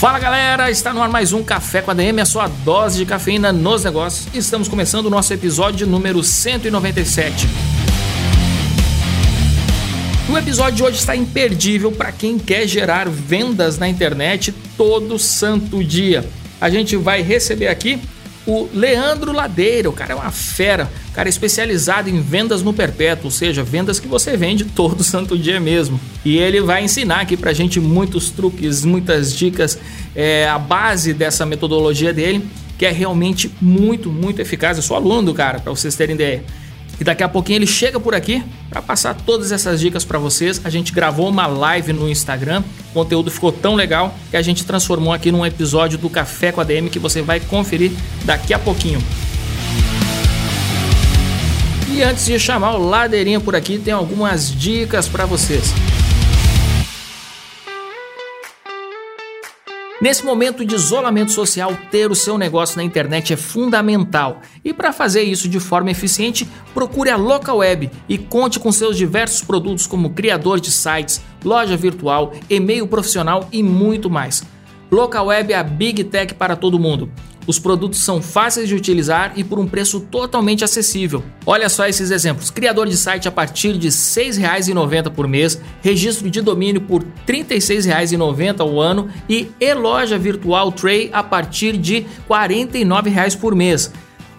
Fala galera, está no ar mais um Café com a DM, a sua dose de cafeína nos negócios. Estamos começando o nosso episódio número 197. O episódio de hoje está imperdível para quem quer gerar vendas na internet todo santo dia. A gente vai receber aqui o Leandro Ladeira, o cara é uma fera, cara é especializado em vendas no perpétuo, ou seja, vendas que você vende todo santo dia mesmo. E ele vai ensinar aqui pra gente muitos truques, muitas dicas, é, a base dessa metodologia dele, que é realmente muito, muito eficaz. Eu sou aluno do cara, para vocês terem ideia. E daqui a pouquinho ele chega por aqui para passar todas essas dicas para vocês. A gente gravou uma live no Instagram, o conteúdo ficou tão legal que a gente transformou aqui num episódio do Café com a DM que você vai conferir daqui a pouquinho. E antes de chamar o Ladeirinha por aqui, tem algumas dicas para vocês. Nesse momento de isolamento social, ter o seu negócio na internet é fundamental. E para fazer isso de forma eficiente, procure a Local Web e conte com seus diversos produtos como criador de sites, loja virtual, e-mail profissional e muito mais. Local Web é a Big Tech para todo mundo. Os produtos são fáceis de utilizar e por um preço totalmente acessível. Olha só esses exemplos: criador de site a partir de R$ 6,90 por mês, registro de domínio por R$ 36,90 ao ano e e-loja virtual Tray a partir de R$ 49,00 por mês.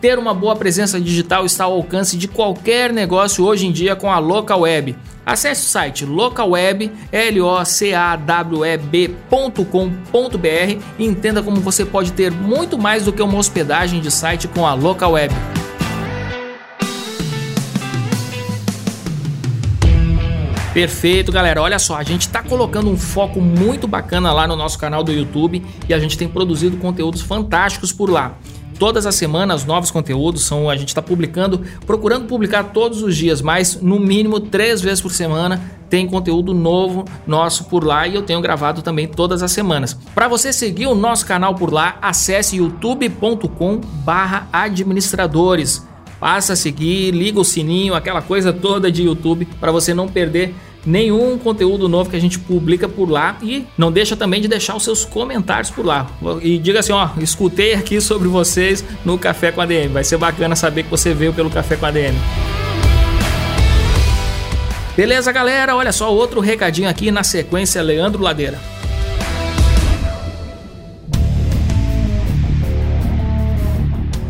Ter uma boa presença digital está ao alcance de qualquer negócio hoje em dia com a Local Web. Acesse o site localweb, locaweb.com.br e entenda como você pode ter muito mais do que uma hospedagem de site com a Local Web. Perfeito, galera. Olha só, a gente está colocando um foco muito bacana lá no nosso canal do YouTube e a gente tem produzido conteúdos fantásticos por lá todas as semanas novos conteúdos. São, a gente está publicando, procurando publicar todos os dias, mas no mínimo três vezes por semana tem conteúdo novo nosso por lá e eu tenho gravado também todas as semanas. Para você seguir o nosso canal por lá, acesse youtube.com/administradores. Passa a seguir, liga o sininho, aquela coisa toda de YouTube para você não perder nenhum conteúdo novo que a gente publica por lá e não deixa também de deixar os seus comentários por lá. E diga assim, ó, escutei aqui sobre vocês no Café com a DM. Vai ser bacana saber que você veio pelo Café com a DM. Beleza, galera? Olha só outro recadinho aqui na sequência, Leandro Ladeira.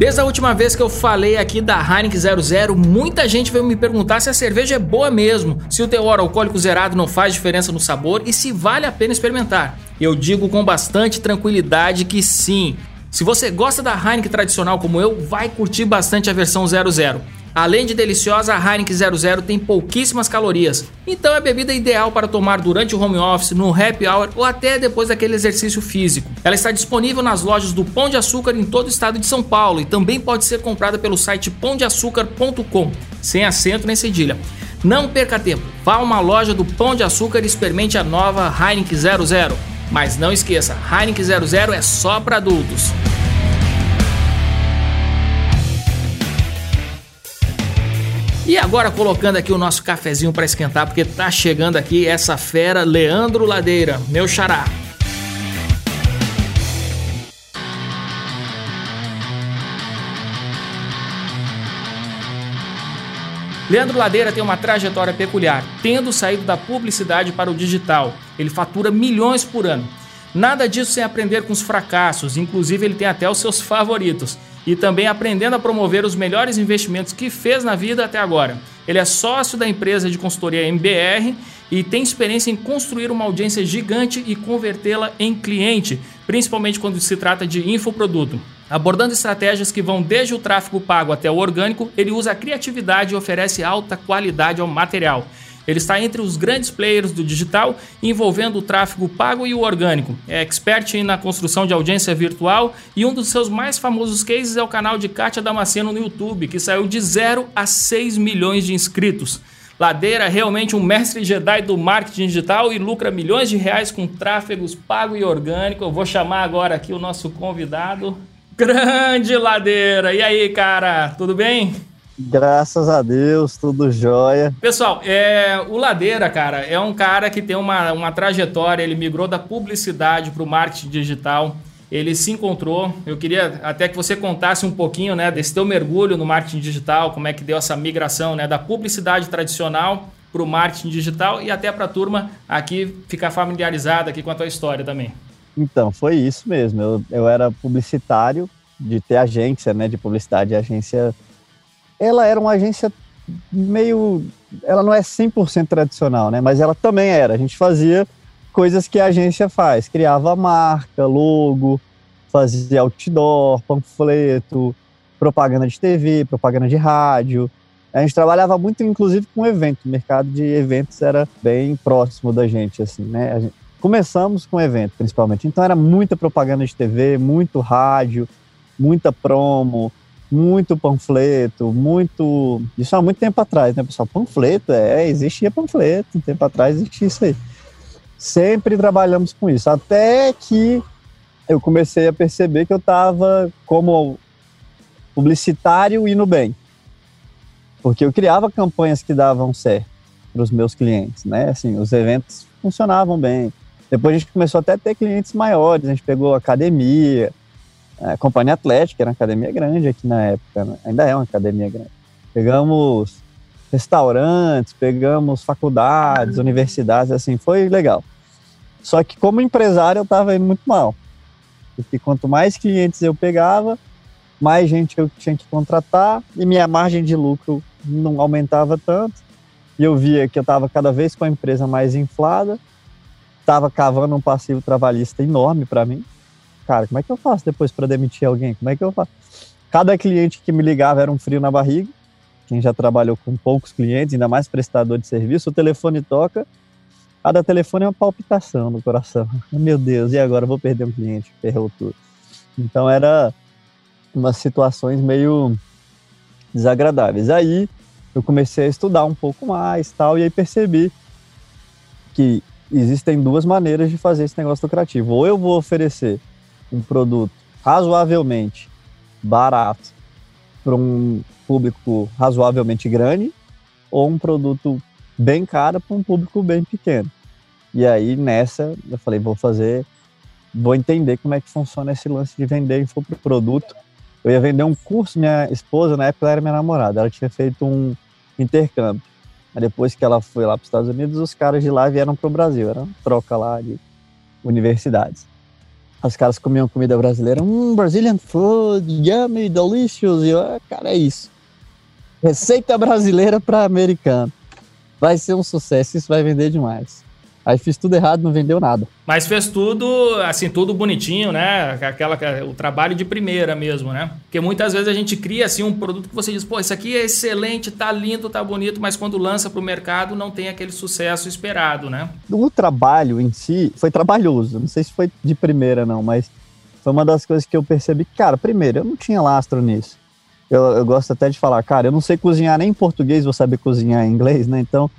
Desde a última vez que eu falei aqui da Heineken 00, muita gente veio me perguntar se a cerveja é boa mesmo, se o teor alcoólico zerado não faz diferença no sabor e se vale a pena experimentar. Eu digo com bastante tranquilidade que sim. Se você gosta da Heineken tradicional como eu, vai curtir bastante a versão 00. Além de deliciosa, a Heineken 00 tem pouquíssimas calorias, então é a bebida ideal para tomar durante o home office, no happy hour ou até depois daquele exercício físico. Ela está disponível nas lojas do Pão de Açúcar em todo o estado de São Paulo e também pode ser comprada pelo site pãodeaçúcar.com, sem acento nem cedilha. Não perca tempo, vá a uma loja do Pão de Açúcar e experimente a nova Heineken 00. Mas não esqueça, Heineken 00 é só para adultos. E agora colocando aqui o nosso cafezinho para esquentar, porque tá chegando aqui essa fera Leandro Ladeira, meu xará. Leandro Ladeira tem uma trajetória peculiar, tendo saído da publicidade para o digital. Ele fatura milhões por ano. Nada disso sem aprender com os fracassos, inclusive ele tem até os seus favoritos e também aprendendo a promover os melhores investimentos que fez na vida até agora. Ele é sócio da empresa de consultoria MBR e tem experiência em construir uma audiência gigante e convertê-la em cliente, principalmente quando se trata de infoproduto. Abordando estratégias que vão desde o tráfego pago até o orgânico, ele usa a criatividade e oferece alta qualidade ao material. Ele está entre os grandes players do digital, envolvendo o tráfego pago e o orgânico. É expert na construção de audiência virtual e um dos seus mais famosos cases é o canal de Kátia Damasceno no YouTube, que saiu de 0 a 6 milhões de inscritos. Ladeira realmente um mestre Jedi do marketing digital e lucra milhões de reais com tráfegos pago e orgânico. Eu vou chamar agora aqui o nosso convidado, Grande Ladeira. E aí, cara, tudo bem? Graças a Deus, tudo jóia. Pessoal, é, o Ladeira, cara, é um cara que tem uma, uma trajetória, ele migrou da publicidade para o marketing digital ele se encontrou. Eu queria até que você contasse um pouquinho, né, desse teu mergulho no marketing digital, como é que deu essa migração, né, da publicidade tradicional para o marketing digital e até para a turma aqui ficar familiarizada aqui com a tua história também. Então, foi isso mesmo. Eu, eu era publicitário de ter agência, né, de publicidade. Agência, ela era uma agência meio, ela não é 100% tradicional, né, mas ela também era. A gente fazia coisas que a agência faz. Criava marca, logo, fazia outdoor, panfleto, propaganda de TV, propaganda de rádio. A gente trabalhava muito, inclusive, com evento. O mercado de eventos era bem próximo da gente, assim, né? Gente... Começamos com evento, principalmente. Então, era muita propaganda de TV, muito rádio, muita promo, muito panfleto, muito... Isso há muito tempo atrás, né, pessoal? Panfleto, é, existia panfleto. Um tempo atrás existia isso aí sempre trabalhamos com isso. Até que eu comecei a perceber que eu estava como publicitário indo bem. Porque eu criava campanhas que davam certo para os meus clientes, né? Assim, os eventos funcionavam bem. Depois a gente começou até a ter clientes maiores, a gente pegou academia, a Companhia Atlética, era uma academia grande aqui na época, né? ainda é uma academia grande. Pegamos restaurantes, pegamos faculdades, universidades, assim, foi legal. Só que como empresário eu estava indo muito mal. Porque quanto mais clientes eu pegava, mais gente eu tinha que contratar e minha margem de lucro não aumentava tanto. E eu via que eu estava cada vez com a empresa mais inflada, estava cavando um passivo trabalhista enorme para mim. Cara, como é que eu faço depois para demitir alguém? Como é que eu faço? Cada cliente que me ligava era um frio na barriga. Quem já trabalhou com poucos clientes, ainda mais prestador de serviço, o telefone toca, Cada telefone é uma palpitação no coração. Meu Deus, e agora vou perder um cliente? Ferrou tudo. Então era umas situações meio desagradáveis. Aí eu comecei a estudar um pouco mais tal, e aí percebi que existem duas maneiras de fazer esse negócio lucrativo. Ou eu vou oferecer um produto razoavelmente barato para um público razoavelmente grande, ou um produto bem cara para um público bem pequeno. E aí nessa eu falei, vou fazer, vou entender como é que funciona esse lance de vender produto. Eu ia vender um curso, minha esposa na época era minha namorada, ela tinha feito um intercâmbio. Mas depois que ela foi lá para os Estados Unidos, os caras de lá vieram para o Brasil, era uma troca lá de universidades. Os caras comiam comida brasileira, um Brazilian food, yummy, delicious, e eu, ah, cara, é isso. Receita brasileira para americano vai ser um sucesso, isso vai vender demais. Aí fiz tudo errado, não vendeu nada. Mas fez tudo, assim, tudo bonitinho, né? Aquela, o trabalho de primeira mesmo, né? Porque muitas vezes a gente cria, assim, um produto que você diz, pô, isso aqui é excelente, tá lindo, tá bonito, mas quando lança pro mercado não tem aquele sucesso esperado, né? O trabalho em si foi trabalhoso. Não sei se foi de primeira, não, mas foi uma das coisas que eu percebi. Cara, primeiro, eu não tinha lastro nisso eu, eu gosto até de falar, cara, eu não sei cozinhar nem em português, vou saber cozinhar em inglês, né? Então,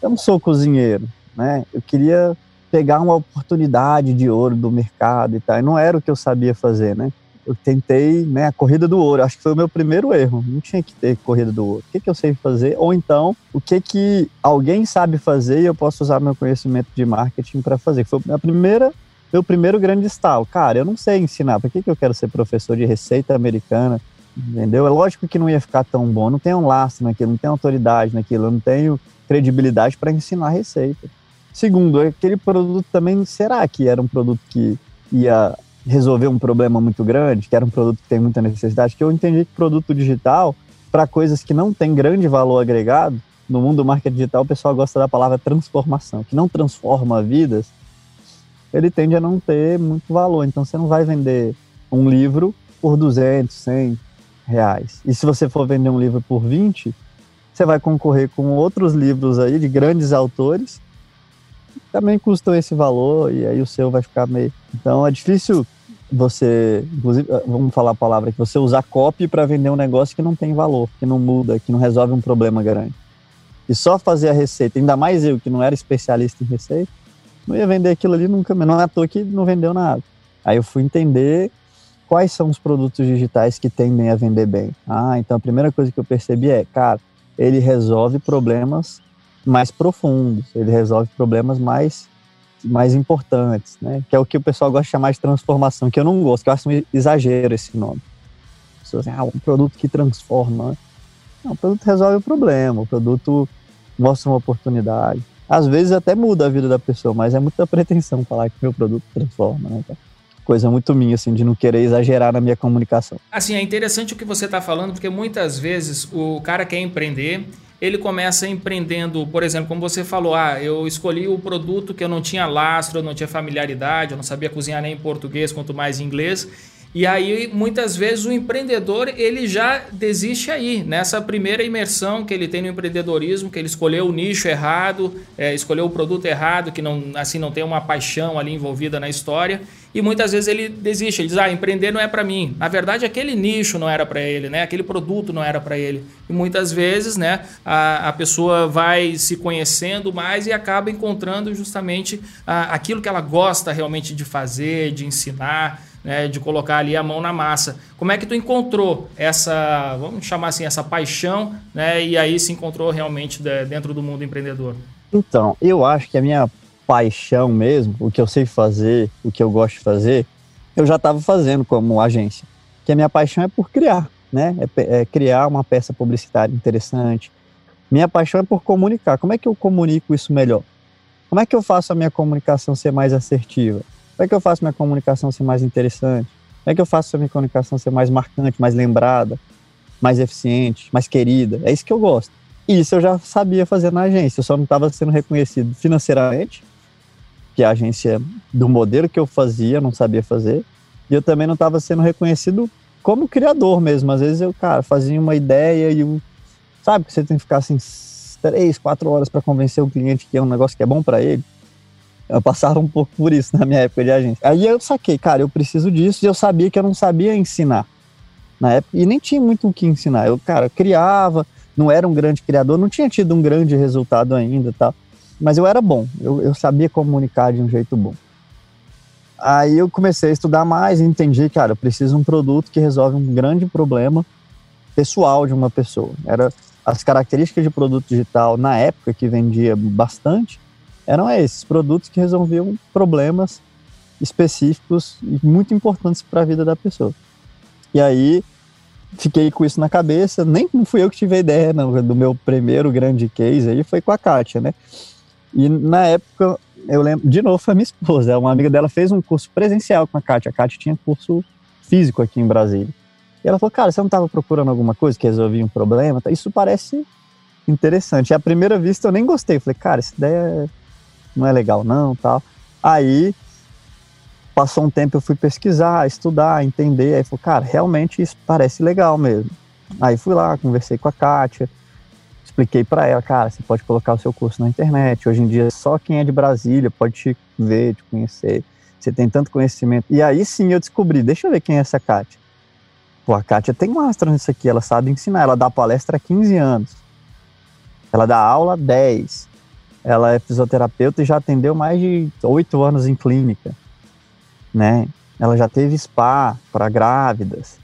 eu não sou cozinheiro, né? Eu queria pegar uma oportunidade de ouro do mercado e tal, e não era o que eu sabia fazer, né? Eu tentei, né, a corrida do ouro, acho que foi o meu primeiro erro, não tinha que ter corrida do ouro. O que, que eu sei fazer? Ou então, o que que alguém sabe fazer e eu posso usar meu conhecimento de marketing para fazer? Foi a primeira meu primeiro grande estalo. Cara, eu não sei ensinar. Por que, que eu quero ser professor de receita americana? entendeu? É lógico que não ia ficar tão bom, não tenho um laço naquilo, não tenho autoridade naquilo, eu não tenho credibilidade para ensinar receita. Segundo, aquele produto também, será que era um produto que ia resolver um problema muito grande, que era um produto que tem muita necessidade? Que eu entendi que produto digital, para coisas que não tem grande valor agregado, no mundo do marketing digital o pessoal gosta da palavra transformação, que não transforma vidas, ele tende a não ter muito valor. Então você não vai vender um livro por 200, 100, reais. E se você for vender um livro por 20, você vai concorrer com outros livros aí de grandes autores também custam esse valor e aí o seu vai ficar meio. Então é difícil você, inclusive, eh, vamos falar a palavra que você usar copy para vender um negócio que não tem valor, que não muda, que não resolve um problema grande. E só fazer a receita, ainda mais eu que não era especialista em receita, não ia vender aquilo ali nunca, não é à toa que não vendeu nada. Aí eu fui entender quais são os produtos digitais que tendem a vender bem. Ah, então a primeira coisa que eu percebi é, cara, ele resolve problemas mais profundos, ele resolve problemas mais mais importantes, né? Que é o que o pessoal gosta de chamar de transformação, que eu não gosto, que eu acho um exagero esse nome. Pessoas ah, um produto que transforma. Não, o produto resolve o problema, o produto mostra uma oportunidade. Às vezes até muda a vida da pessoa, mas é muita pretensão falar que meu produto transforma, né? Coisa muito minha, assim, de não querer exagerar na minha comunicação. Assim, é interessante o que você está falando, porque muitas vezes o cara quer empreender ele começa empreendendo, por exemplo, como você falou, ah, eu escolhi o produto que eu não tinha lastro, eu não tinha familiaridade, eu não sabia cozinhar nem em português, quanto mais em inglês. E aí, muitas vezes, o empreendedor ele já desiste aí, nessa primeira imersão que ele tem no empreendedorismo, que ele escolheu o nicho errado, é, escolheu o produto errado, que não, assim não tem uma paixão ali envolvida na história. E muitas vezes ele desiste, ele diz: ah, empreender não é para mim. Na verdade, aquele nicho não era para ele, né? aquele produto não era para ele. E muitas vezes né, a, a pessoa vai se conhecendo mais e acaba encontrando justamente a, aquilo que ela gosta realmente de fazer, de ensinar né, de colocar ali a mão na massa. Como é que tu encontrou essa, vamos chamar assim, essa paixão, né, e aí se encontrou realmente dentro do mundo empreendedor? Então, eu acho que a minha paixão mesmo, o que eu sei fazer, o que eu gosto de fazer, eu já estava fazendo como agência. Que a minha paixão é por criar, né? É, é criar uma peça publicitária interessante. Minha paixão é por comunicar. Como é que eu comunico isso melhor? Como é que eu faço a minha comunicação ser mais assertiva? Como é que eu faço minha comunicação ser mais interessante? Como é que eu faço a minha comunicação ser mais marcante, mais lembrada, mais eficiente, mais querida? É isso que eu gosto. E isso eu já sabia fazer na agência, eu só não estava sendo reconhecido financeiramente, que a agência do modelo que eu fazia não sabia fazer, e eu também não estava sendo reconhecido como criador mesmo. Às vezes eu, cara, fazia uma ideia e. Sabe que você tem que ficar assim três, quatro horas para convencer o cliente que é um negócio que é bom para ele. Eu passava um pouco por isso na minha época de agência. Aí eu saquei, cara, eu preciso disso e eu sabia que eu não sabia ensinar na época e nem tinha muito o que ensinar. Eu, cara, criava, não era um grande criador, não tinha tido um grande resultado ainda, tal. Mas eu era bom, eu, eu sabia comunicar de um jeito bom. Aí eu comecei a estudar mais e entendi, cara, eu preciso de um produto que resolve um grande problema pessoal de uma pessoa. Era as características de produto digital na época que vendia bastante eram esses produtos que resolviam problemas específicos e muito importantes para a vida da pessoa. E aí fiquei com isso na cabeça, nem fui eu que tive a ideia não, do meu primeiro grande case aí, foi com a Kátia, né? E na época, eu lembro, de novo foi minha esposa, uma amiga dela fez um curso presencial com a Kátia, a Kátia tinha curso físico aqui em Brasília. E ela falou, cara, você não estava procurando alguma coisa que resolvia um problema? Isso parece interessante. E à primeira vista eu nem gostei, falei, cara, essa ideia é não é legal não, tal. Aí passou um tempo eu fui pesquisar, estudar, entender, aí falei, cara, realmente isso parece legal mesmo. Aí fui lá, conversei com a Kátia, expliquei para ela, cara, você pode colocar o seu curso na internet. Hoje em dia só quem é de Brasília pode te ver, te conhecer. Você tem tanto conhecimento. E aí sim eu descobri, deixa eu ver quem é essa Kátia. Pô, a Kátia tem mastro nisso aqui, ela sabe ensinar, ela dá palestra há 15 anos. Ela dá aula há 10. Ela é fisioterapeuta e já atendeu mais de oito anos em clínica, né? Ela já teve spa para grávidas.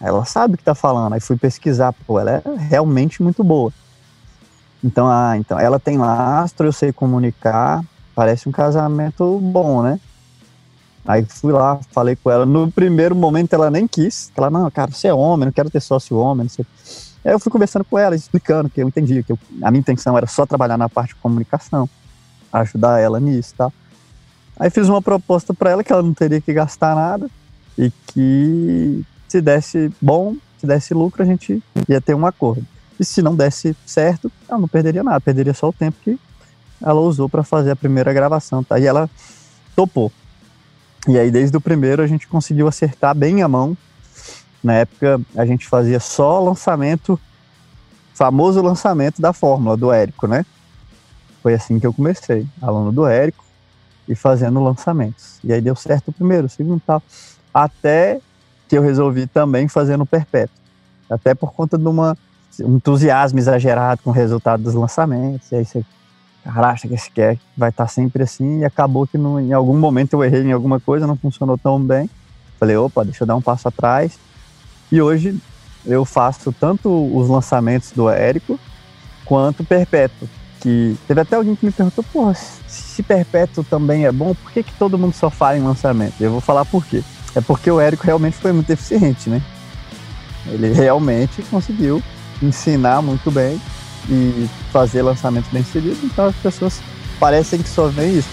Ela sabe o que está falando. Aí fui pesquisar, pô, ela é realmente muito boa. Então, ah, então ela tem lastro, eu sei comunicar, parece um casamento bom, né? Aí fui lá, falei com ela. No primeiro momento ela nem quis. Ela, não, cara, você é homem, não quero ter sócio homem, não sei. Aí eu fui conversando com ela, explicando que eu entendi que eu, a minha intenção era só trabalhar na parte de comunicação, ajudar ela nisso, tá? Aí fiz uma proposta para ela que ela não teria que gastar nada e que se desse bom, se desse lucro, a gente ia ter um acordo. E se não desse certo, ela não perderia nada, perderia só o tempo que ela usou para fazer a primeira gravação, tá? E ela topou. E aí desde o primeiro a gente conseguiu acertar bem a mão na época a gente fazia só lançamento famoso lançamento da fórmula do Érico, né? Foi assim que eu comecei, aluno do Érico e fazendo lançamentos. E aí deu certo o primeiro, o segundo tal, até que eu resolvi também fazer no perpétuo. Até por conta de uma, um entusiasmo exagerado com o resultado dos lançamentos. E aí você acha que esse quer vai estar sempre assim e acabou que no, em algum momento eu errei em alguma coisa, não funcionou tão bem. Falei, opa, deixa eu dar um passo atrás. E hoje eu faço tanto os lançamentos do Érico quanto Perpétuo. Que teve até alguém que me perguntou, porra, se Perpétuo também é bom, por que, que todo mundo só fala em lançamento? Eu vou falar por quê. É porque o Érico realmente foi muito eficiente, né? Ele realmente conseguiu ensinar muito bem e fazer lançamentos bem seguidos, então as pessoas parecem que só veem isso.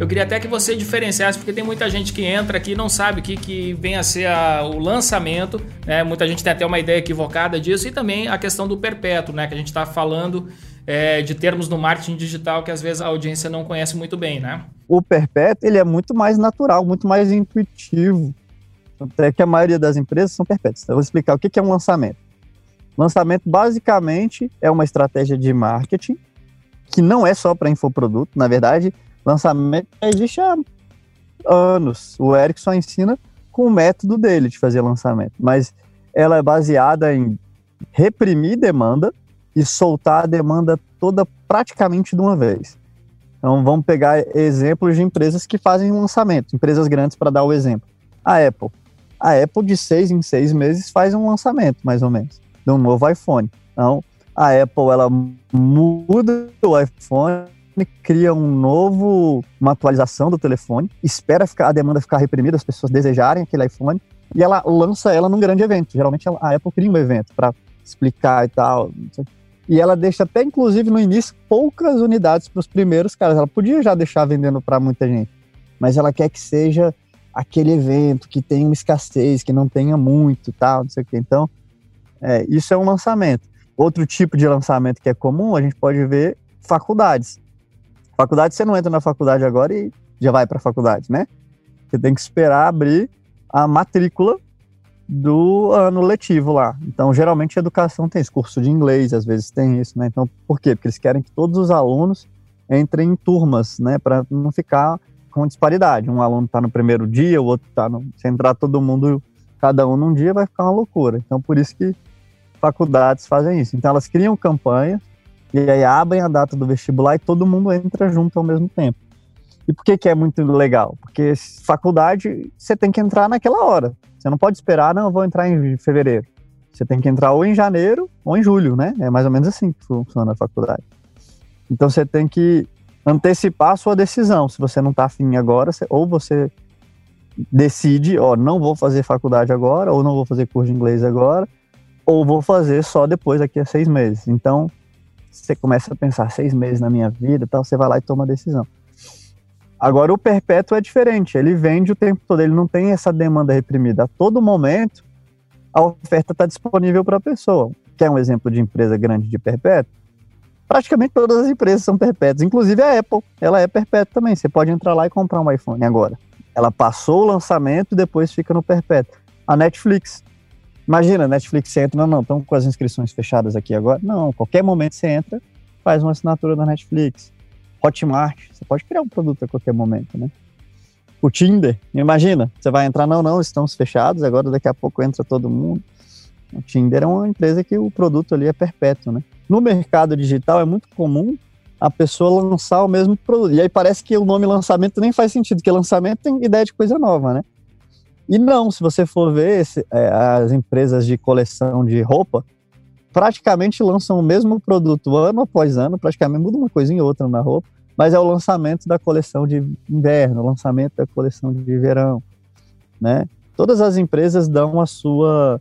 Eu queria até que você diferenciasse, porque tem muita gente que entra aqui e não sabe o que, que vem a ser a, o lançamento. Né? Muita gente tem até uma ideia equivocada disso, e também a questão do perpétuo, né? Que a gente está falando é, de termos no marketing digital que às vezes a audiência não conhece muito bem, né? O perpétuo ele é muito mais natural, muito mais intuitivo. Até que a maioria das empresas são perpétuas. Então, eu vou explicar o que é um lançamento. Lançamento basicamente é uma estratégia de marketing que não é só para infoproduto, na verdade, lançamento existe há anos. O Eric só ensina com o método dele de fazer lançamento, mas ela é baseada em reprimir demanda e soltar a demanda toda praticamente de uma vez. Então vamos pegar exemplos de empresas que fazem lançamento, empresas grandes para dar o exemplo. A Apple. A Apple de seis em seis meses faz um lançamento, mais ou menos, de um novo iPhone. Então a Apple ela muda o iPhone cria um novo, uma atualização do telefone, espera ficar, a demanda ficar reprimida, as pessoas desejarem aquele iPhone, e ela lança ela num grande evento. Geralmente a Apple cria um evento para explicar e tal. E ela deixa até, inclusive, no início, poucas unidades para os primeiros caras. Ela podia já deixar vendendo para muita gente, mas ela quer que seja aquele evento que tenha uma escassez, que não tenha muito tal, não sei o quê. Então, é, isso é um lançamento. Outro tipo de lançamento que é comum, a gente pode ver faculdades. Faculdade, você não entra na faculdade agora e já vai para a faculdade, né? Você tem que esperar abrir a matrícula do ano letivo lá. Então, geralmente, a educação tem esse curso de inglês, às vezes tem isso, né? Então, por quê? Porque eles querem que todos os alunos entrem em turmas, né? Para não ficar com disparidade. Um aluno está no primeiro dia, o outro está no. Se entrar todo mundo, cada um num dia, vai ficar uma loucura. Então, por isso que faculdades fazem isso. Então, elas criam campanhas e aí abrem a data do vestibular e todo mundo entra junto ao mesmo tempo. E por que, que é muito legal? Porque faculdade você tem que entrar naquela hora. Você não pode esperar, não, eu vou entrar em fevereiro. Você tem que entrar ou em janeiro ou em julho, né? É mais ou menos assim que funciona a faculdade. Então você tem que antecipar a sua decisão. Se você não está afim agora, você, ou você decide, ó, não vou fazer faculdade agora, ou não vou fazer curso de inglês agora, ou vou fazer só depois, daqui a seis meses. Então, você começa a pensar seis meses na minha vida tal, você vai lá e toma a decisão. Agora, o perpétuo é diferente, ele vende o tempo todo, ele não tem essa demanda reprimida. A todo momento, a oferta está disponível para a pessoa. Quer um exemplo de empresa grande de perpétuo? Praticamente todas as empresas são perpétuas, inclusive a Apple, ela é perpétua também. Você pode entrar lá e comprar um iPhone agora. Ela passou o lançamento e depois fica no perpétuo. A Netflix, Imagina, Netflix você entra, não, não, estão com as inscrições fechadas aqui agora. Não, qualquer momento você entra, faz uma assinatura da Netflix. Hotmart, você pode criar um produto a qualquer momento, né? O Tinder, imagina, você vai entrar, não, não, estamos fechados, agora daqui a pouco entra todo mundo. O Tinder é uma empresa que o produto ali é perpétuo, né? No mercado digital é muito comum a pessoa lançar o mesmo produto. E aí parece que o nome lançamento nem faz sentido, porque lançamento tem ideia de coisa nova, né? E não, se você for ver, esse, é, as empresas de coleção de roupa praticamente lançam o mesmo produto ano após ano, praticamente muda uma coisinha ou outra na roupa, mas é o lançamento da coleção de inverno, o lançamento da coleção de verão, né? Todas as empresas dão a sua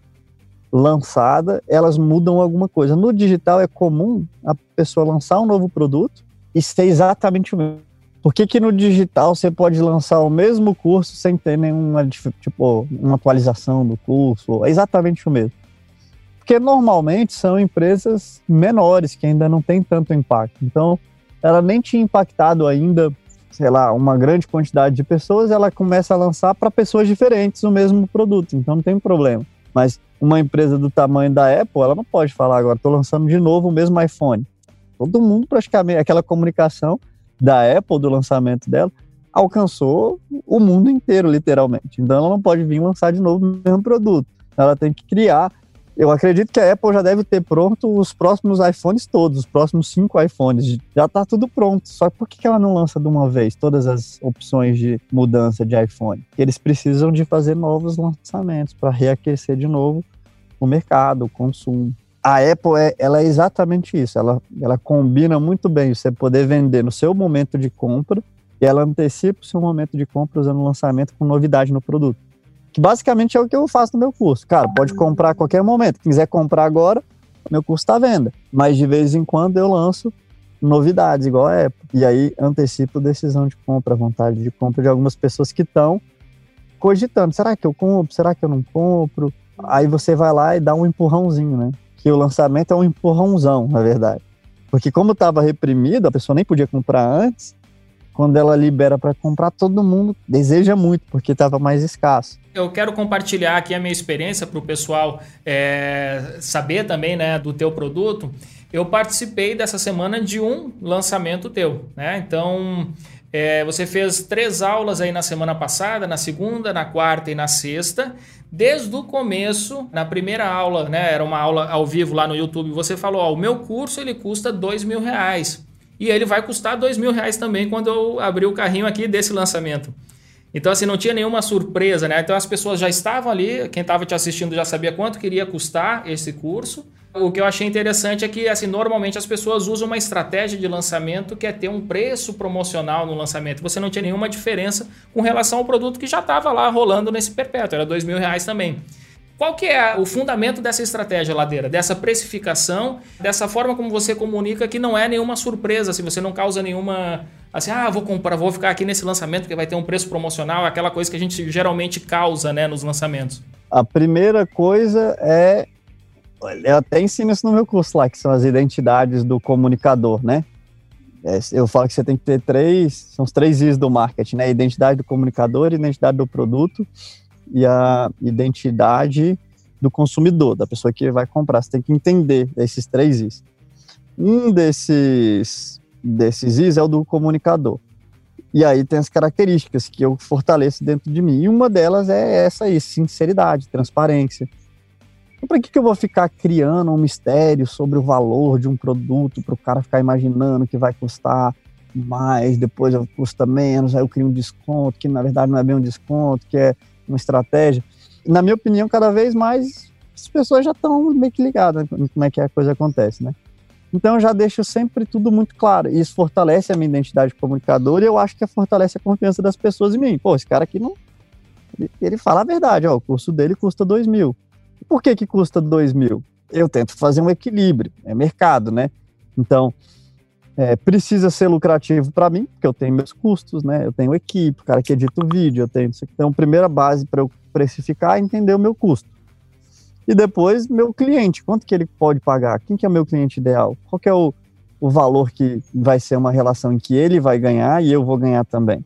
lançada, elas mudam alguma coisa. No digital é comum a pessoa lançar um novo produto e ser exatamente o. Por que, que no digital você pode lançar o mesmo curso sem ter nenhuma tipo, uma atualização do curso? É exatamente o mesmo. Porque normalmente são empresas menores que ainda não têm tanto impacto. Então, ela nem tinha impactado ainda sei lá, uma grande quantidade de pessoas, ela começa a lançar para pessoas diferentes o mesmo produto, então não tem problema. Mas uma empresa do tamanho da Apple, ela não pode falar agora, estou lançando de novo o mesmo iPhone. Todo mundo praticamente, aquela comunicação da Apple, do lançamento dela, alcançou o mundo inteiro, literalmente. Então ela não pode vir lançar de novo o mesmo produto. Ela tem que criar. Eu acredito que a Apple já deve ter pronto os próximos iPhones todos, os próximos cinco iPhones. Já está tudo pronto. Só que por que ela não lança de uma vez todas as opções de mudança de iPhone? Eles precisam de fazer novos lançamentos para reaquecer de novo o mercado, o consumo a Apple é, ela é exatamente isso. Ela, ela combina muito bem você poder vender no seu momento de compra e ela antecipa o seu momento de compra usando o lançamento com novidade no produto. Que basicamente é o que eu faço no meu curso. Cara, pode comprar a qualquer momento. Quem quiser comprar agora, meu curso está à venda. Mas de vez em quando eu lanço novidades, igual a Apple. E aí antecipo decisão de compra, vontade de compra de algumas pessoas que estão cogitando. Será que eu compro? Será que eu não compro? Aí você vai lá e dá um empurrãozinho, né? Que o lançamento é um empurrãozão, na verdade. Porque como estava reprimido, a pessoa nem podia comprar antes, quando ela libera para comprar, todo mundo deseja muito, porque estava mais escasso. Eu quero compartilhar aqui a minha experiência para o pessoal é, saber também né, do teu produto. Eu participei dessa semana de um lançamento teu, né? Então é, você fez três aulas aí na semana passada, na segunda, na quarta e na sexta. Desde o começo, na primeira aula, né, era uma aula ao vivo lá no YouTube, você falou, ó, o meu curso ele custa dois mil reais. E ele vai custar dois mil reais também quando eu abrir o carrinho aqui desse lançamento. Então, assim, não tinha nenhuma surpresa, né? Então, as pessoas já estavam ali, quem estava te assistindo já sabia quanto queria custar esse curso. O que eu achei interessante é que, assim, normalmente as pessoas usam uma estratégia de lançamento que é ter um preço promocional no lançamento. Você não tinha nenhuma diferença com relação ao produto que já estava lá rolando nesse perpétuo, era dois mil reais também. Qual que é o fundamento dessa estratégia, Ladeira? Dessa precificação, dessa forma como você comunica que não é nenhuma surpresa, se você não causa nenhuma assim, ah, vou comprar, vou ficar aqui nesse lançamento porque vai ter um preço promocional, aquela coisa que a gente geralmente causa, né, nos lançamentos. A primeira coisa é eu até ensino isso no meu curso lá, que são as identidades do comunicador, né? É, eu falo que você tem que ter três, são os três Is do marketing, né? Identidade do comunicador, identidade do produto e a identidade do consumidor, da pessoa que vai comprar. Você tem que entender esses três Is. Um desses, desses Is é o do comunicador. E aí tem as características que eu fortaleço dentro de mim. E uma delas é essa aí, sinceridade, transparência para que, que eu vou ficar criando um mistério sobre o valor de um produto para o cara ficar imaginando que vai custar mais, depois custa menos, aí eu crio um desconto, que na verdade não é bem um desconto, que é uma estratégia. Na minha opinião, cada vez mais as pessoas já estão meio que ligadas em como é que a coisa acontece, né? Então eu já deixo sempre tudo muito claro. Isso fortalece a minha identidade de comunicador e eu acho que fortalece a confiança das pessoas em mim. Pô, esse cara aqui não. Ele, ele fala a verdade, ó, o curso dele custa dois mil. Por que, que custa 2 mil? Eu tento fazer um equilíbrio, é mercado, né? Então, é, precisa ser lucrativo para mim, porque eu tenho meus custos, né? Eu tenho equipe, o cara que edita o vídeo, eu tenho Então, primeira base para eu precificar é entender o meu custo. E depois, meu cliente, quanto que ele pode pagar? Quem que é o meu cliente ideal? Qual que é o, o valor que vai ser uma relação em que ele vai ganhar e eu vou ganhar também?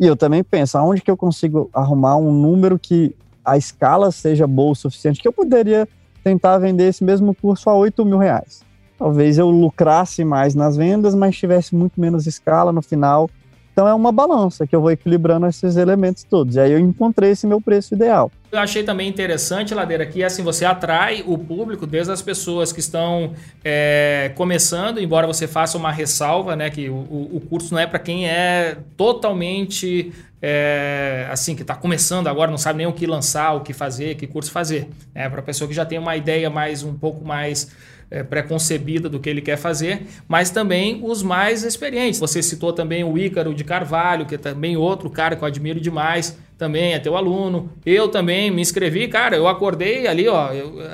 E eu também penso, aonde que eu consigo arrumar um número que a escala seja boa o suficiente, que eu poderia tentar vender esse mesmo curso a 8 mil reais. Talvez eu lucrasse mais nas vendas, mas tivesse muito menos escala no final. Então é uma balança que eu vou equilibrando esses elementos todos. E aí eu encontrei esse meu preço ideal. Eu achei também interessante, Ladeira, que assim você atrai o público desde as pessoas que estão é, começando, embora você faça uma ressalva, né, que o, o curso não é para quem é totalmente é, assim que está começando agora, não sabe nem o que lançar, o que fazer, que curso fazer. É para a pessoa que já tem uma ideia mais um pouco mais é, pré-concebida do que ele quer fazer, mas também os mais experientes. Você citou também o Ícaro de Carvalho, que é também outro cara que eu admiro demais também é teu aluno. Eu também me inscrevi, cara, eu acordei ali, ó,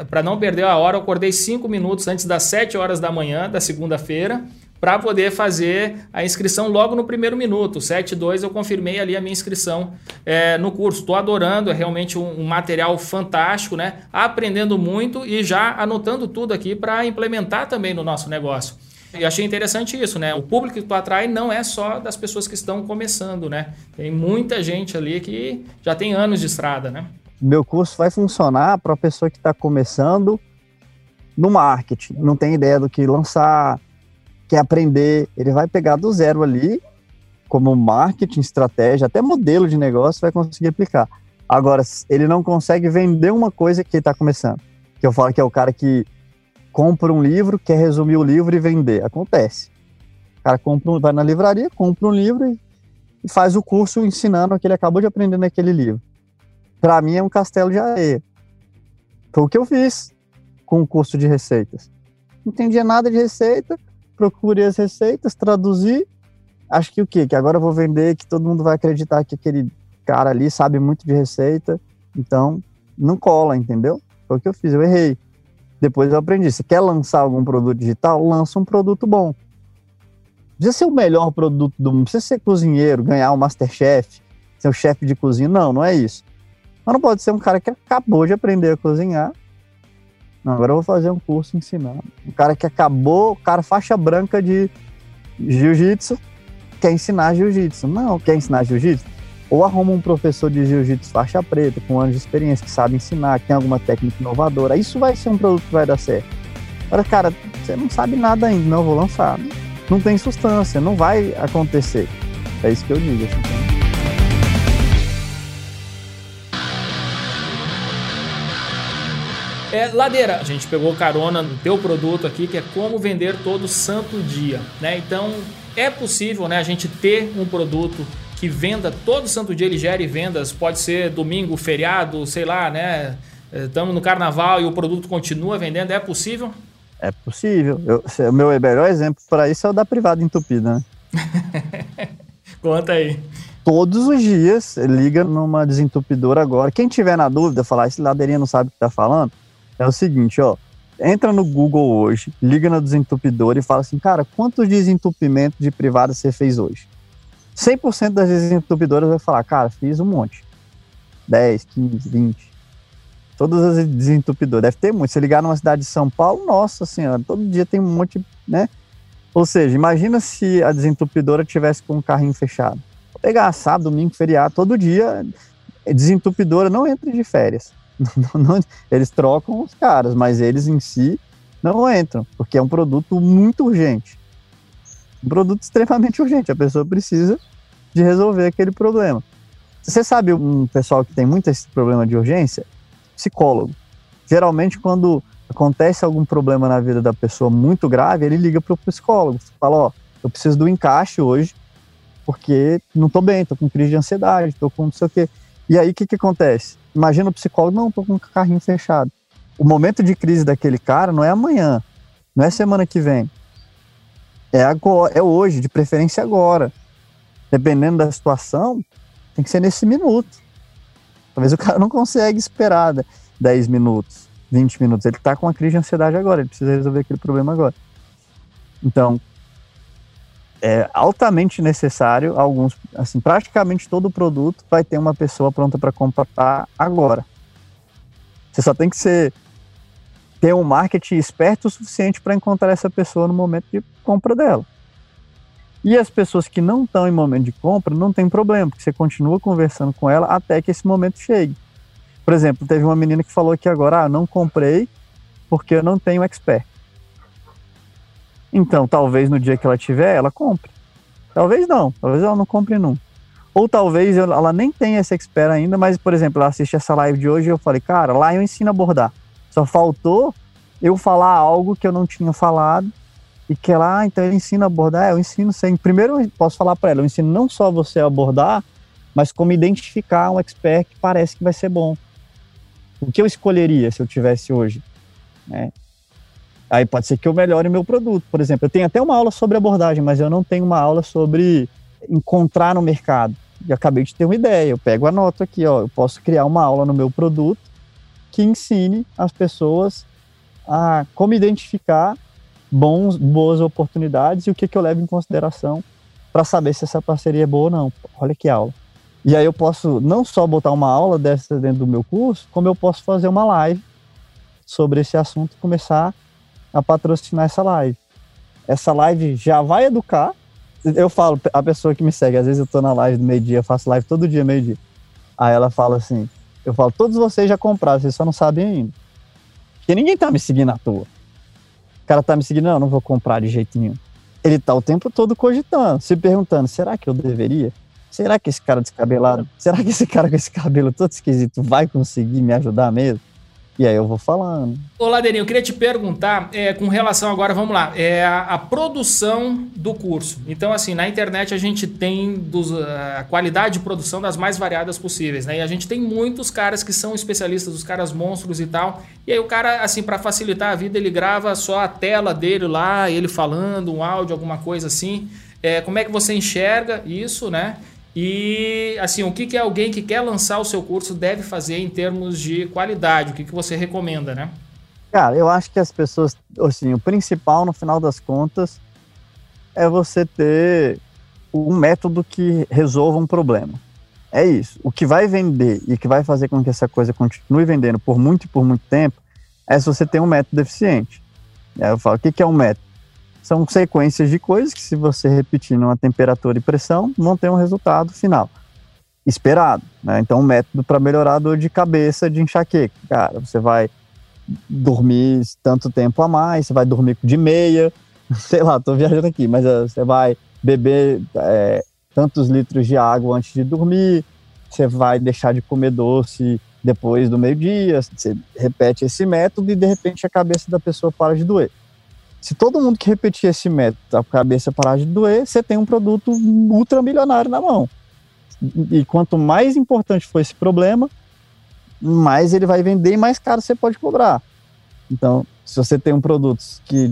para não perder a hora, eu acordei cinco minutos antes das sete horas da manhã da segunda-feira para poder fazer a inscrição logo no primeiro minuto. 7.2 eu confirmei ali a minha inscrição é, no curso. Estou adorando, é realmente um, um, material fantástico, né? Aprendendo muito e já anotando tudo aqui para implementar também no nosso negócio. E achei interessante isso, né? O público que tu atrai não é só das pessoas que estão começando, né? Tem muita gente ali que já tem anos de estrada, né? Meu curso vai funcionar para a pessoa que está começando no marketing, não tem ideia do que lançar, quer aprender, ele vai pegar do zero ali, como marketing, estratégia, até modelo de negócio, vai conseguir aplicar. Agora, ele não consegue vender uma coisa que está começando. Que eu falo que é o cara que compra um livro, quer resumir o livro e vender. Acontece. O cara compra, vai na livraria, compra um livro e, e faz o curso ensinando o que ele acabou de aprender naquele livro. Para mim é um castelo de areia. Foi o que eu fiz com o curso de receitas. Não entendia nada de receita, procurei as receitas, traduzi. Acho que o quê? Que agora eu vou vender, que todo mundo vai acreditar que aquele cara ali sabe muito de receita. Então, não cola, entendeu? Foi o que eu fiz, eu errei. Depois eu aprendi. Se quer lançar algum produto digital, lança um produto bom. Precisa ser o melhor produto do mundo, precisa ser cozinheiro, ganhar um Masterchef, ser o chefe de cozinha. Não, não é isso. Mas não pode ser um cara que acabou de aprender a cozinhar não, agora eu vou fazer um curso ensinando. Um cara que acabou, o cara faixa branca de jiu-jitsu, quer ensinar jiu-jitsu. Não, quer ensinar jiu-jitsu? Ou arruma um professor de jiu-jitsu faixa preta, com anos de experiência, que sabe ensinar, que tem alguma técnica inovadora. Isso vai ser um produto que vai dar certo. Agora, cara, você não sabe nada ainda, não vou lançar. Não tem substância, não vai acontecer. É isso que eu digo. Assim. É, Ladeira, a gente pegou carona no teu produto aqui, que é como vender todo santo dia, né? Então, é possível, né, a gente ter um produto que venda todo santo dia, ele gere vendas, pode ser domingo, feriado, sei lá, né? Estamos no carnaval e o produto continua vendendo, é possível? É possível. Eu, o meu melhor exemplo para isso é o da privada entupida, né? Conta aí. Todos os dias, liga numa desentupidora agora. Quem tiver na dúvida, falar, esse ladeirinha não sabe o que está falando, é o seguinte, ó. Entra no Google hoje, liga na desentupidora e fala assim, cara, quantos desentupimentos de privada você fez hoje? 100% das desentupidoras vai falar, cara, fiz um monte. 10, 15, 20. Todas as desentupidoras. Deve ter muito. Se ligar numa cidade de São Paulo, nossa senhora, todo dia tem um monte, né? Ou seja, imagina se a desentupidora tivesse com um carrinho fechado. Pegar sábado, domingo, feriado, todo dia, desentupidora não entra de férias. Não, não, eles trocam os caras, mas eles em si não entram, porque é um produto muito urgente. Um produto extremamente urgente. A pessoa precisa de resolver aquele problema. Você sabe um pessoal que tem muito esse problema de urgência? Psicólogo. Geralmente, quando acontece algum problema na vida da pessoa muito grave, ele liga para o psicólogo. Fala: Ó, eu preciso do encaixe hoje, porque não estou bem, estou com crise de ansiedade, estou com não sei o quê. E aí, o que, que acontece? Imagina o psicólogo, não, tô com o carrinho fechado. O momento de crise daquele cara não é amanhã, não é semana que vem. É agora, é hoje, de preferência agora. Dependendo da situação, tem que ser nesse minuto. Talvez o cara não consegue esperar 10 minutos, 20 minutos. Ele está com uma crise de ansiedade agora, ele precisa resolver aquele problema agora. Então, é altamente necessário, alguns, assim, praticamente todo produto vai ter uma pessoa pronta para comprar agora. Você só tem que ser ter um marketing esperto o suficiente para encontrar essa pessoa no momento de compra dela. E as pessoas que não estão em momento de compra não tem problema, porque você continua conversando com ela até que esse momento chegue. Por exemplo, teve uma menina que falou aqui agora, ah, não comprei porque eu não tenho expert. Então, talvez no dia que ela tiver, ela compre. Talvez não, talvez ela não compre nunca. Ou talvez ela nem tenha esse expert ainda, mas, por exemplo, ela assiste essa live de hoje e eu falei, cara, lá eu ensino a bordar. Só faltou eu falar algo que eu não tinha falado e que ela, ah, então ele ensina a abordar. É, eu ensino sem. Primeiro eu posso falar para ela, eu ensino não só você a abordar, mas como identificar um expert que parece que vai ser bom. O que eu escolheria se eu tivesse hoje? Né? Aí pode ser que eu melhore meu produto. Por exemplo, eu tenho até uma aula sobre abordagem, mas eu não tenho uma aula sobre encontrar no mercado. E acabei de ter uma ideia. Eu pego a nota aqui, ó. Eu posso criar uma aula no meu produto que ensine as pessoas a como identificar bons, boas oportunidades e o que, que eu levo em consideração para saber se essa parceria é boa ou não. Olha que aula. E aí eu posso não só botar uma aula dessa dentro do meu curso, como eu posso fazer uma live sobre esse assunto e começar a patrocinar essa live. essa live já vai educar. Eu falo, a pessoa que me segue, às vezes eu tô na live do meio-dia, faço live todo dia, meio-dia. Aí ela fala assim: eu falo, todos vocês já compraram, vocês só não sabem ainda. Porque ninguém tá me seguindo à toa. O cara tá me seguindo, não, não vou comprar de jeito nenhum. Ele tá o tempo todo cogitando, se perguntando: será que eu deveria? Será que esse cara descabelado, será que esse cara com esse cabelo todo esquisito vai conseguir me ajudar mesmo? E aí eu vou falando. Ô, Ladeirinho, eu queria te perguntar, é, com relação agora, vamos lá, é a, a, produção do curso. Então, assim, na internet a gente tem dos, a qualidade de produção das mais variadas possíveis, né? E a gente tem muitos caras que são especialistas, os caras monstros e tal. E aí o cara, assim, para facilitar a vida, ele grava só a tela dele lá, ele falando, um áudio, alguma coisa assim. É, como é que você enxerga isso, né? E assim, o que, que alguém que quer lançar o seu curso deve fazer em termos de qualidade? O que, que você recomenda, né? Cara, eu acho que as pessoas, assim, o principal no final das contas é você ter um método que resolva um problema. É isso. O que vai vender e que vai fazer com que essa coisa continue vendendo por muito e por muito tempo é se você tem um método eficiente. Eu falo, o que, que é um método? São sequências de coisas que, se você repetir numa temperatura e pressão, vão ter um resultado final esperado. Né? Então, um método para melhorar a dor de cabeça de enxaqueca. Cara, você vai dormir tanto tempo a mais, você vai dormir de meia, sei lá, tô viajando aqui, mas uh, você vai beber é, tantos litros de água antes de dormir, você vai deixar de comer doce depois do meio-dia, você repete esse método e de repente a cabeça da pessoa para de doer. Se todo mundo que repetir esse método, a cabeça parar de doer, você tem um produto ultramilionário na mão. E quanto mais importante for esse problema, mais ele vai vender e mais caro você pode cobrar. Então, se você tem um produto que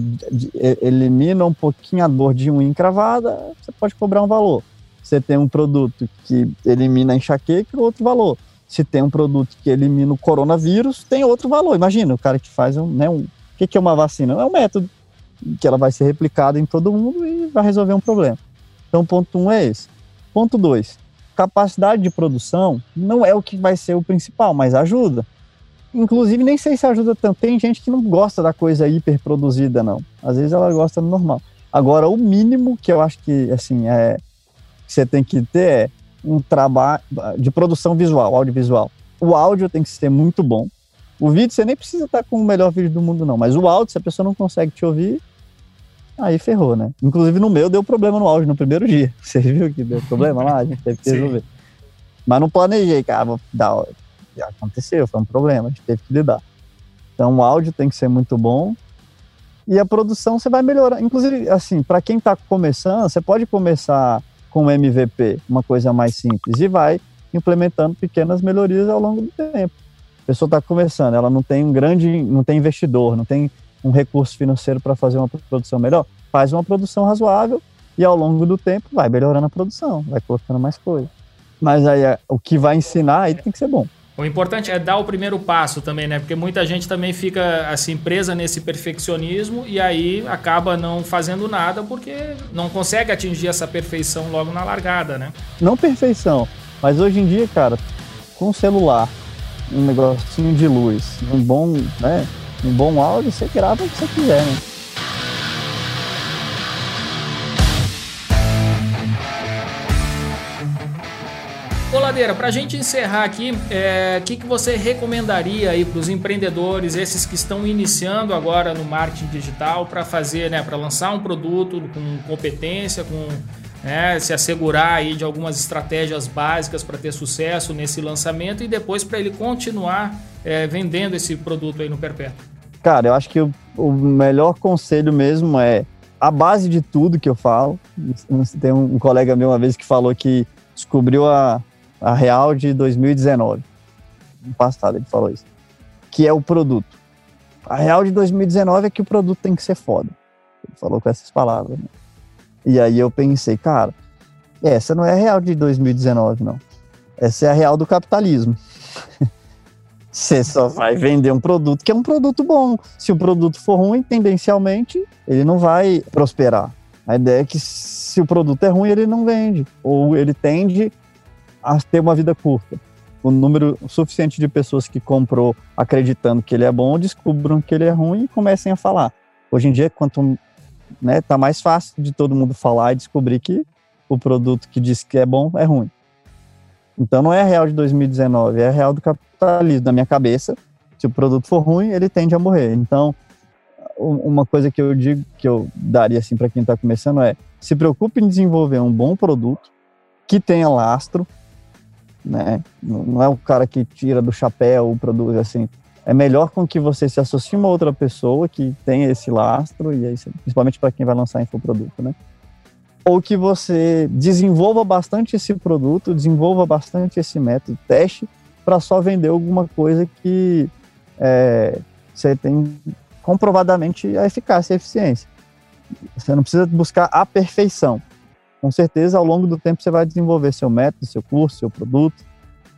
elimina um pouquinho a dor de unha encravada, você pode cobrar um valor. Você tem um produto que elimina a enxaqueca, outro valor. Se tem um produto que elimina o coronavírus, tem outro valor. Imagina, o cara que faz um, né, um o que é uma vacina? É um método que ela vai ser replicada em todo mundo e vai resolver um problema. Então, ponto um é esse. Ponto dois, capacidade de produção não é o que vai ser o principal, mas ajuda. Inclusive, nem sei se ajuda tanto. Tem gente que não gosta da coisa hiperproduzida, não. Às vezes ela gosta do normal. Agora, o mínimo que eu acho que, assim, é, que você tem que ter é um trabalho de produção visual, audiovisual. O áudio tem que ser muito bom. O vídeo, você nem precisa estar com o melhor vídeo do mundo, não. Mas o áudio, se a pessoa não consegue te ouvir, aí ferrou, né? Inclusive no meu deu problema no áudio no primeiro dia. Você viu que deu problema lá? A gente teve que resolver. Mas não planejei, cara. Vou dar... Já aconteceu, foi um problema, a gente teve que lidar. Então o áudio tem que ser muito bom. E a produção você vai melhorar. Inclusive, assim, para quem está começando, você pode começar com MVP, uma coisa mais simples, e vai implementando pequenas melhorias ao longo do tempo pessoa está começando, ela não tem um grande, não tem investidor, não tem um recurso financeiro para fazer uma produção melhor, faz uma produção razoável e ao longo do tempo vai melhorando a produção, vai colocando mais coisa. Mas aí é, o que vai ensinar aí tem que ser bom. O importante é dar o primeiro passo também, né? Porque muita gente também fica assim presa nesse perfeccionismo e aí acaba não fazendo nada porque não consegue atingir essa perfeição logo na largada, né? Não perfeição, mas hoje em dia, cara, com o celular, um negocinho de luz, um bom, né, um bom áudio, você grava o que você quiser, né? Ô para a gente encerrar aqui, o é, que, que você recomendaria aí para os empreendedores, esses que estão iniciando agora no marketing digital, para fazer, né, para lançar um produto com competência, com né, se assegurar aí de algumas estratégias básicas para ter sucesso nesse lançamento e depois para ele continuar é, vendendo esse produto aí no perpétuo? Cara, eu acho que o, o, melhor conselho mesmo é a base de tudo que eu falo. Tem um, um colega meu uma vez que falou que descobriu a, a Real de 2019. No passado ele falou isso. Que é o produto. A Real de 2019 é que o produto tem que ser foda. Ele falou com essas palavras. Né? E aí eu pensei, cara, essa não é a real de 2019, não. Essa é a real do capitalismo. Você só vai vender um produto que é um produto bom. Se o produto for ruim, tendencialmente, ele não vai prosperar. A ideia é que se o produto é ruim, ele não vende. Ou ele tende a ter uma vida curta. O número suficiente de pessoas que comprou acreditando que ele é bom descubram que ele é ruim e comecem a falar. Hoje em dia, quanto né, tá mais fácil de todo mundo falar e descobrir que o produto que diz que é bom é ruim. Então não é real de 2019, é real do capitalismo. Na minha cabeça, se o produto for ruim, ele tende a morrer. Então, uma coisa que eu digo que eu daria assim para quem está começando é: se preocupe em desenvolver um bom produto que tenha lastro, né? Não é o cara que tira do chapéu o produto assim. É melhor com que você se associe a uma outra pessoa que tenha esse lastro e aí, principalmente para quem vai lançar infoproduto, né? Ou que você desenvolva bastante esse produto, desenvolva bastante esse método, teste para só vender alguma coisa que é, você tem comprovadamente a eficácia e a eficiência. Você não precisa buscar a perfeição. Com certeza, ao longo do tempo, você vai desenvolver seu método, seu curso, seu produto.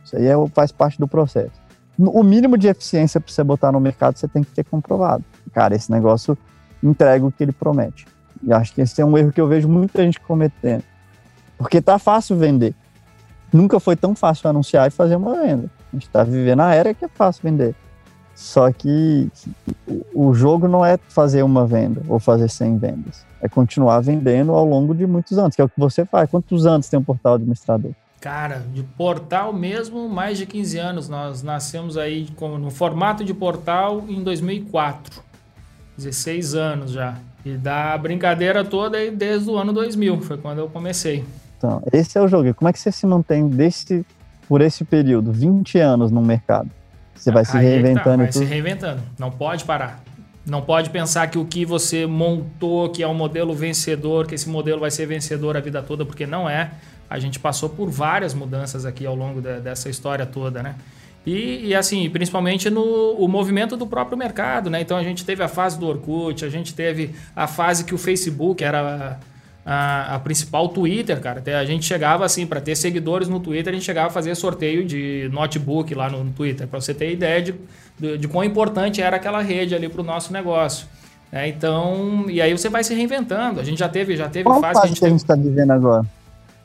Isso aí é, faz parte do processo. O mínimo de eficiência para você botar no mercado, você tem que ter comprovado. Cara, esse negócio entrega o que ele promete. E acho que esse é um erro que eu vejo muita gente cometendo. Porque tá fácil vender. Nunca foi tão fácil anunciar e fazer uma venda. A gente está vivendo a era que é fácil vender. Só que o jogo não é fazer uma venda ou fazer 100 vendas. É continuar vendendo ao longo de muitos anos, que é o que você faz. Quantos anos tem um portal administrador? Cara, de portal mesmo, mais de 15 anos. Nós nascemos aí no formato de portal em 2004. 16 anos já. E da brincadeira toda aí desde o ano 2000, foi quando eu comecei. Então, esse é o jogo. Como é que você se mantém desse, por esse período, 20 anos no mercado? Você vai se é reinventando. Tá, vai se reinventando. Não pode parar. Não pode pensar que o que você montou, que é um modelo vencedor, que esse modelo vai ser vencedor a vida toda, porque não é. A gente passou por várias mudanças aqui ao longo de, dessa história toda, né? E, e, assim, principalmente no o movimento do próprio mercado, né? Então a gente teve a fase do Orkut, a gente teve a fase que o Facebook era a, a, principal Twitter, cara. Até a gente chegava assim, para ter seguidores no Twitter, a gente chegava a fazer sorteio de notebook lá no, no Twitter, para você ter ideia de, de, de, quão importante era aquela rede ali para o nosso negócio. É, então, e aí você vai se reinventando. A gente já teve, já teve Qual fase, fase que a gente está vivendo agora.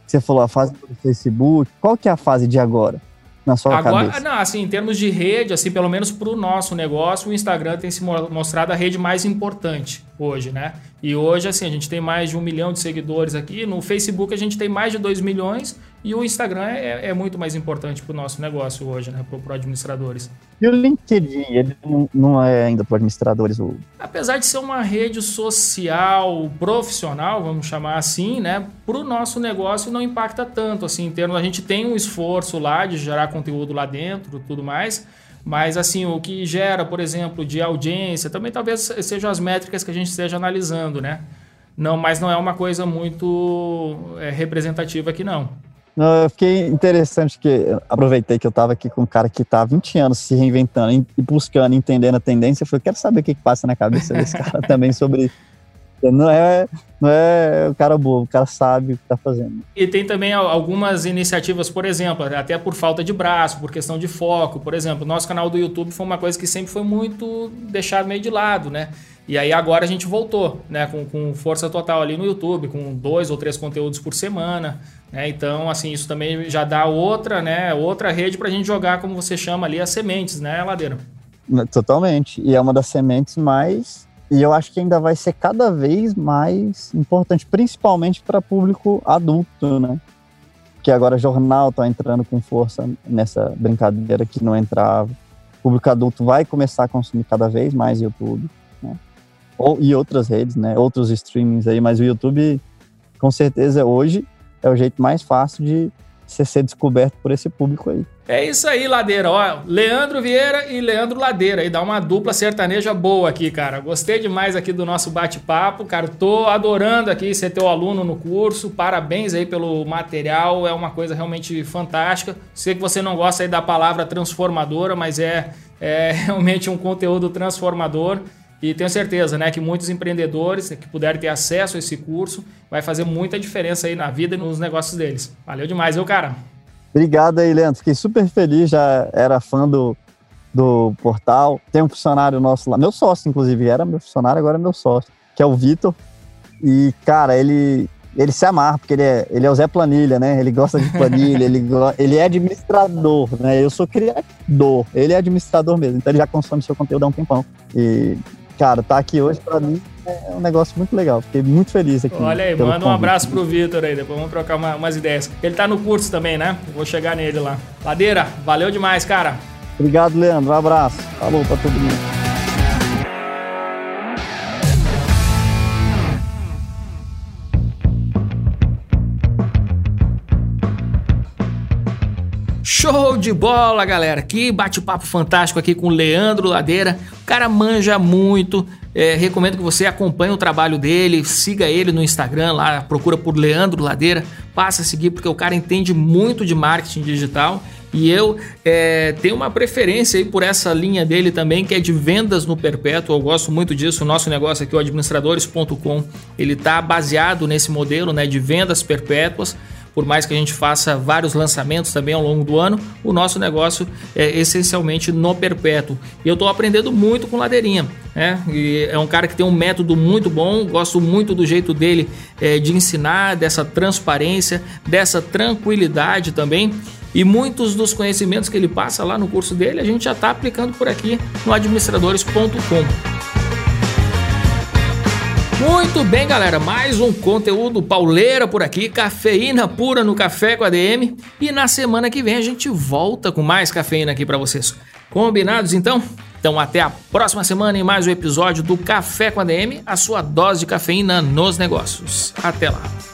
Você falou a fase do Facebook. Qual que é a fase de agora? na sua Agora, cabeça? Não, assim, em termos de rede, assim, pelo menos para o nosso negócio, o Instagram tem se mostrado a rede mais importante hoje, né? E hoje, assim, a gente tem mais de um milhão de seguidores aqui. No Facebook a gente tem mais de dois milhões e o Instagram é, é muito mais importante para o nosso negócio hoje, né? Para administradores. E o LinkedIn, ele não, não é ainda para administradores? O... Apesar de ser uma rede social profissional, vamos chamar assim, né? Para o nosso negócio não impacta tanto, assim, em termos... A gente tem um esforço lá de gerar conteúdo lá dentro tudo mais, mas assim, o que gera, por exemplo, de audiência, também talvez sejam as métricas que a gente esteja analisando, né? Não, mas não é uma coisa muito é, representativa aqui, não. Não, eu fiquei interessante que aproveitei que eu estava aqui com um cara que está há 20 anos se reinventando e buscando, entendendo a tendência. Eu falei, quero saber o que, que passa na cabeça desse cara também sobre. Não é, não é o cara bobo, o cara sabe o que está fazendo. E tem também algumas iniciativas, por exemplo, até por falta de braço, por questão de foco. Por exemplo, nosso canal do YouTube foi uma coisa que sempre foi muito deixado meio de lado, né? E aí agora a gente voltou, né, com, com força total ali no YouTube, com dois ou três conteúdos por semana. Né? Então, assim, isso também já dá outra, né, outra rede para a gente jogar, como você chama ali, as sementes, né, Ladeira? Totalmente. E é uma das sementes mais. E eu acho que ainda vai ser cada vez mais importante, principalmente para público adulto, né? Porque agora jornal está entrando com força nessa brincadeira que não entrava. O público adulto vai começar a consumir cada vez mais YouTube, né? Ou, e outras redes, né? Outros streamings aí, mas o YouTube, com certeza, hoje é o jeito mais fácil de você ser descoberto por esse público aí. É isso aí, Ladeira. Ó, Leandro Vieira e Leandro Ladeira. E dá uma dupla sertaneja boa aqui, cara. Gostei demais aqui do nosso bate-papo, cara. Tô adorando aqui ser teu aluno no curso. Parabéns aí pelo material. É uma coisa realmente fantástica. Sei que você não gosta aí da palavra transformadora, mas é, é realmente um conteúdo transformador. E tenho certeza, né, que muitos empreendedores que puderem ter acesso a esse curso vai fazer muita diferença aí na vida e nos negócios deles. Valeu demais, viu, cara? Obrigado aí, Leandro. Fiquei super feliz, já era fã do, do portal. Tem um funcionário nosso lá, meu sócio, inclusive, era meu funcionário, agora é meu sócio, que é o Vitor. E, cara, ele, ele se amarra, porque ele é, ele é o Zé Planilha, né? Ele gosta de planilha, ele, ele é administrador, né? Eu sou criador, ele é administrador mesmo, então ele já consome seu conteúdo há um tempão. E cara, tá aqui hoje para mim é um negócio muito legal. Fiquei muito feliz aqui. Olha aí, manda um abraço pro Vitor aí, depois vamos trocar uma, umas ideias. Ele tá no curso também, né? vou chegar nele lá. Ladeira, valeu demais, cara. Obrigado, Leandro. Um abraço. Falou pra todo mundo. Show de bola, galera! Que bate-papo fantástico aqui com o Leandro Ladeira. O cara manja muito. É, recomendo que você acompanhe o trabalho dele, siga ele no Instagram lá, procura por Leandro Ladeira, passa a seguir porque o cara entende muito de marketing digital e eu é, tenho uma preferência aí por essa linha dele também, que é de vendas no perpétuo. Eu gosto muito disso. O nosso negócio aqui, o administradores.com, ele está baseado nesse modelo né, de vendas perpétuas por mais que a gente faça vários lançamentos também ao longo do ano, o nosso negócio é essencialmente no perpétuo. E eu estou aprendendo muito com Ladeirinha. Né? E é um cara que tem um método muito bom, gosto muito do jeito dele é, de ensinar, dessa transparência, dessa tranquilidade também. E muitos dos conhecimentos que ele passa lá no curso dele, a gente já está aplicando por aqui no administradores.com. Muito bem, galera. Mais um conteúdo pauleira por aqui, cafeína pura no café com a DM. E na semana que vem a gente volta com mais cafeína aqui para vocês. Combinados então? Então até a próxima semana em mais um episódio do Café com a DM, a sua dose de cafeína nos negócios. Até lá.